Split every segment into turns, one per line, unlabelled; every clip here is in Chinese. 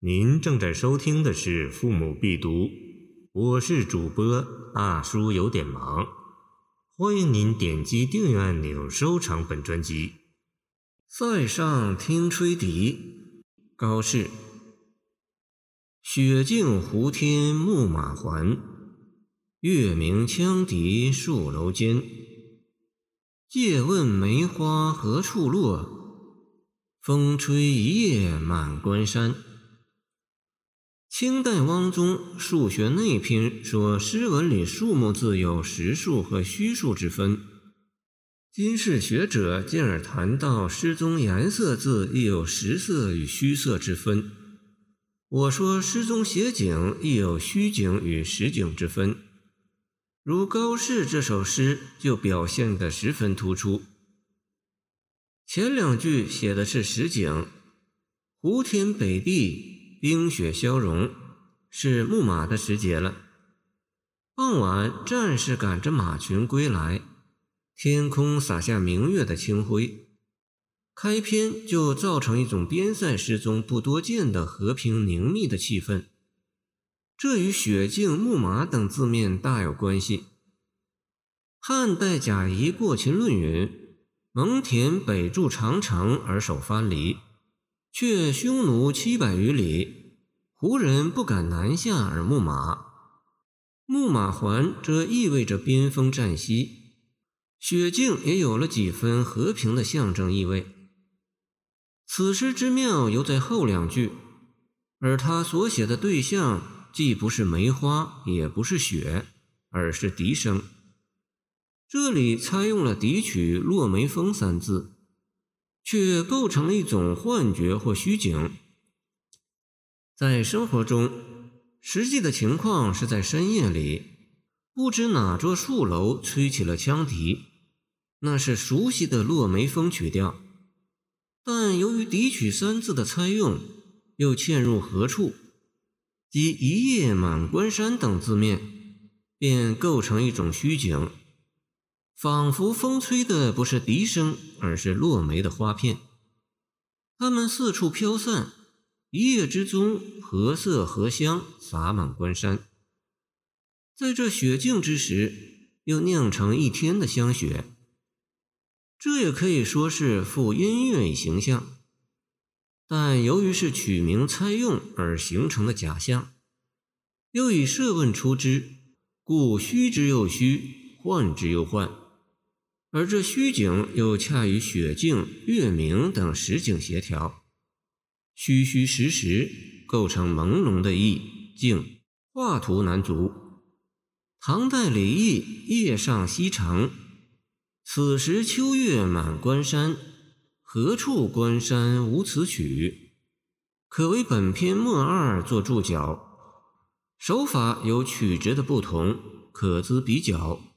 您正在收听的是《父母必读》，我是主播大叔，有点忙。欢迎您点击订阅按钮，收藏本专辑。塞上听吹笛，高适。雪净胡天牧马还，月明羌笛戍楼间。借问梅花何处落？风吹一夜满关山。清代汪宗《数学内篇》说，诗文里数目字有实数和虚数之分。今世学者进而谈到诗中颜色字亦有实色与虚色之分。我说诗中写景亦有虚景与实景之分。如高适这首诗就表现得十分突出。前两句写的是实景，胡天北地。冰雪消融，是牧马的时节了。傍晚，战士赶着马群归来，天空洒下明月的清辉。开篇就造成一种边塞诗中不多见的和平凝密的气氛，这与雪净牧马等字面大有关系。汉代贾谊过秦论云：“蒙恬北筑长城而守藩篱。”却匈奴七百余里，胡人不敢南下而牧马。牧马还，则意味着边锋战息。雪净也有了几分和平的象征意味。此诗之妙犹在后两句，而他所写的对象既不是梅花，也不是雪，而是笛声。这里采用了笛曲《落梅风》三字。却构成了一种幻觉或虚景。在生活中，实际的情况是在深夜里，不知哪座树楼吹起了羌笛，那是熟悉的落梅风曲调。但由于笛曲三字的采用，又嵌入何处，及一夜满关山等字面，便构成一种虚景。仿佛风吹的不是笛声，而是落梅的花片。它们四处飘散，一夜之中，荷色荷香洒满关山。在这雪静之时，又酿成一天的香雪。这也可以说是赋音乐以形象，但由于是取名猜用而形成的假象，又以设问出之，故虚之又虚，幻之又幻。而这虚景又恰与雪静、月明等实景协调，虚虚实实构成朦胧的意境，画图难足。唐代李益《夜上西城》：“此时秋月满关山，何处关山无此曲？”可为本篇末二做注脚。手法有曲折的不同，可资比较。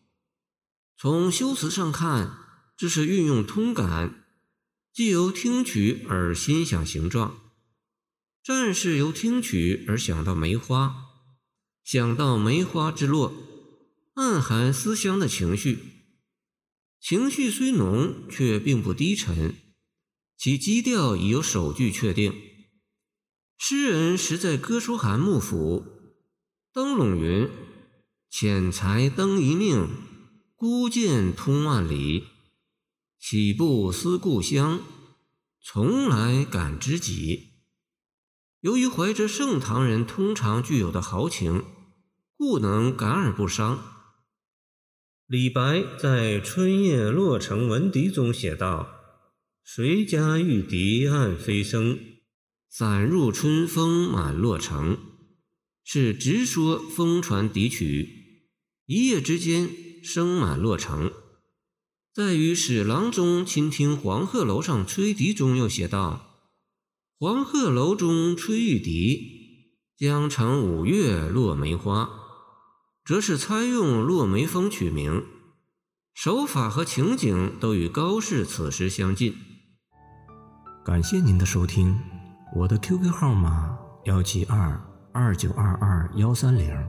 从修辞上看，这是运用通感，既由听曲而心想形状。战士由听曲而想到梅花，想到梅花之落，暗含思乡的情绪。情绪虽浓，却并不低沉，其基调已有首句确定。诗人实在歌书寒幕府，灯笼云：“浅才登一命。”孤剑通万里，岂不思故乡？从来感知己。由于怀着盛唐人通常具有的豪情，故能感而不伤。李白在《春夜洛城闻笛》中写道：“谁家玉笛暗飞声，散入春风满洛城。”是直说风传笛曲，一夜之间。声满洛城，在与史郎中倾听黄鹤楼上吹笛中，又写道：“黄鹤楼中吹玉笛，江城五月落梅花。”则是采用落梅风取名，手法和情景都与高适此时相近。
感谢您的收听，我的 QQ 号码幺七二二九二二幺三零。